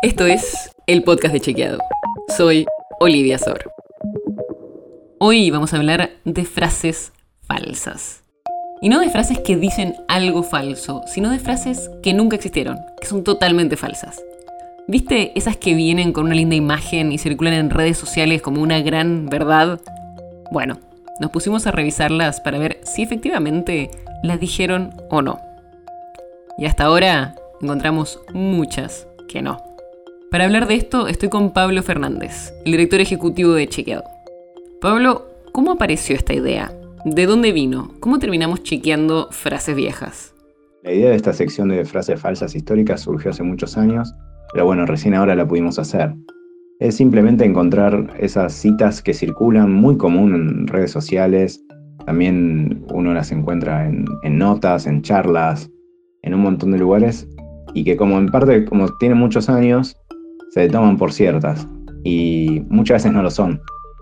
Esto es el podcast de Chequeado. Soy Olivia Sor. Hoy vamos a hablar de frases falsas. Y no de frases que dicen algo falso, sino de frases que nunca existieron, que son totalmente falsas. ¿Viste esas que vienen con una linda imagen y circulan en redes sociales como una gran verdad? Bueno, nos pusimos a revisarlas para ver si efectivamente las dijeron o no. Y hasta ahora encontramos muchas que no. Para hablar de esto estoy con Pablo Fernández, el director ejecutivo de Chequeado. Pablo, ¿cómo apareció esta idea? ¿De dónde vino? ¿Cómo terminamos chequeando frases viejas? La idea de esta sección de frases falsas históricas surgió hace muchos años, pero bueno, recién ahora la pudimos hacer. Es simplemente encontrar esas citas que circulan muy común en redes sociales, también uno las encuentra en, en notas, en charlas, en un montón de lugares, y que como en parte, como tienen muchos años, se toman por ciertas, y muchas veces no lo son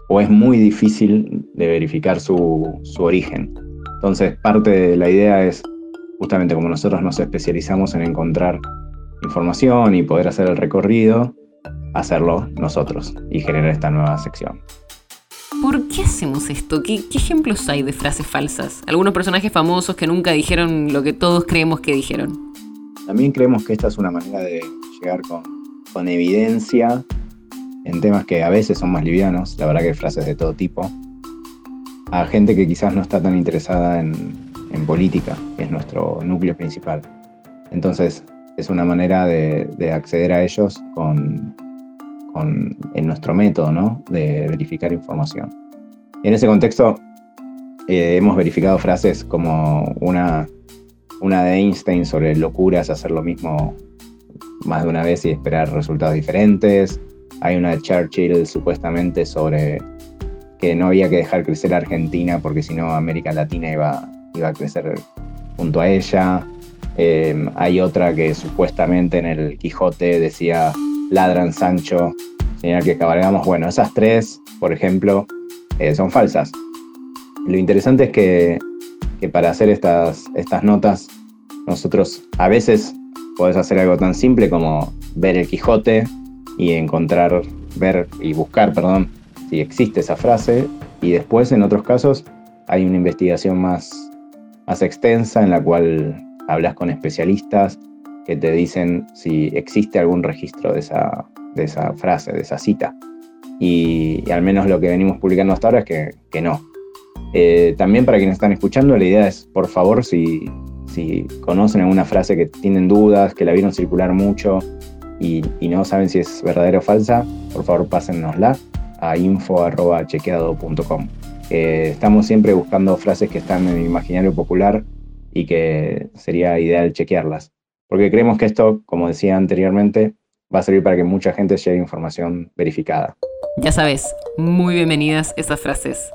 o es muy difícil de verificar su, origen. Entonces, parte de la idea es, justamente como nosotros nos especializamos en encontrar información y poder hacer el recorrido, hacerlo nosotros y generar esta nueva sección. ¿Por qué hacemos esto? ¿Qué, ejemplos hay de frases falsas? Algunos personajes famosos que nunca dijeron lo que todos creemos que dijeron. También creemos que esta es una manera de llegar con, con evidencia en temas que a veces son más livianos, la verdad que hay frases de todo tipo, a gente que quizás no está tan interesada en, política, que es nuestro núcleo principal. Entonces, es una manera de, acceder a ellos con, en nuestro método ¿no? de verificar información. En ese contexto, eh, hemos verificado frases como una, una de Einstein sobre locuras, hacer lo mismo más de una vez y esperar resultados diferentes, hay una Churchill supuestamente sobre que no había que dejar crecer a Argentina porque si no América Latina iba, iba a crecer junto a ella. Em, hay otra que supuestamente en el Quijote decía ladran Sancho, señal que cabalgamos. Bueno, esas tres, por ejemplo, eh, son falsas. Lo interesante es que, que, para hacer estas, estas notas, nosotros a veces podés hacer algo tan simple como ver el Quijote y encontrar, ver y buscar, perdón, si existe esa frase. Y después, en otros casos, hay una investigación más, más extensa en la cual hablas con especialistas que te dicen si existe algún registro de esa, de esa frase, de esa cita. Y, al menos lo que venimos publicando hasta ahora es que, que no. Eh, también para quienes están escuchando, la idea es, por favor, si, si conocen alguna frase que tienen dudas, que la vieron circular mucho, y, no saben si es verdadera o falsa, por favor pásennosla a info.chequeado.com. Eh, estamos siempre buscando frases que están en el imaginario popular y que sería ideal chequearlas, porque creemos que esto, como decía anteriormente, va a servir para que mucha gente llegue información verificada. Ya sabes, muy bienvenidas estas frases.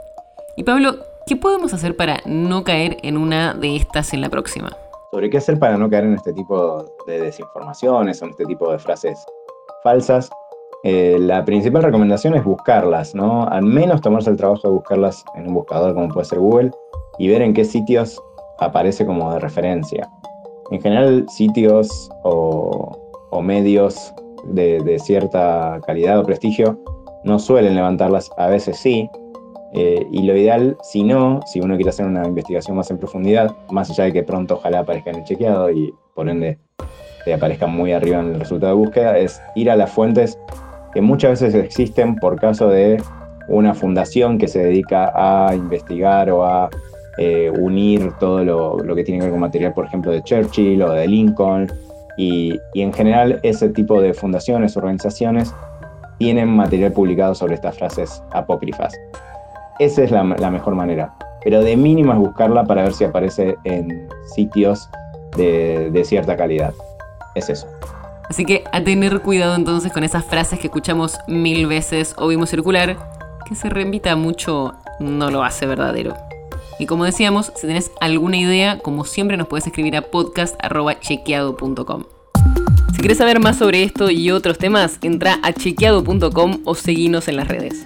Y Pablo, ¿qué podemos hacer para no caer en una de estas en la próxima? sobre qué hacer para no caer en este tipo de desinformaciones o en este tipo de frases falsas, eh, la principal recomendación es buscarlas, ¿no? Al menos tomarse el trabajo de buscarlas en un buscador como puede ser Google y ver en qué sitios aparece como de referencia. En general, sitios o, medios de, de, cierta calidad o prestigio no suelen levantarlas, a veces sí, eh, y lo ideal, si no, si uno quiere hacer una investigación más en profundidad, más allá de que pronto ojalá aparezca en el chequeado y por ende te aparezca muy arriba en el resultado de búsqueda, es ir a las fuentes que muchas veces existen por caso de una fundación que se dedica a investigar o a eh, unir todo lo, lo, que tiene que ver con material, por ejemplo, de Churchill o de Lincoln. Y, y en general ese tipo de fundaciones, organizaciones, tienen material publicado sobre estas frases apócrifas. Esa es la, mejor manera. Pero de mínimo es buscarla para ver si aparece en sitios de, cierta calidad. Es eso. Así que a tener cuidado entonces con esas frases que escuchamos mil veces o vimos circular, que se reinvita mucho no lo hace verdadero. Y como decíamos, si tenés alguna idea, como siempre nos puedes escribir a podcast.chequeado.com. Si quieres saber más sobre esto y otros temas, entra a chequeado.com o seguinos en las redes.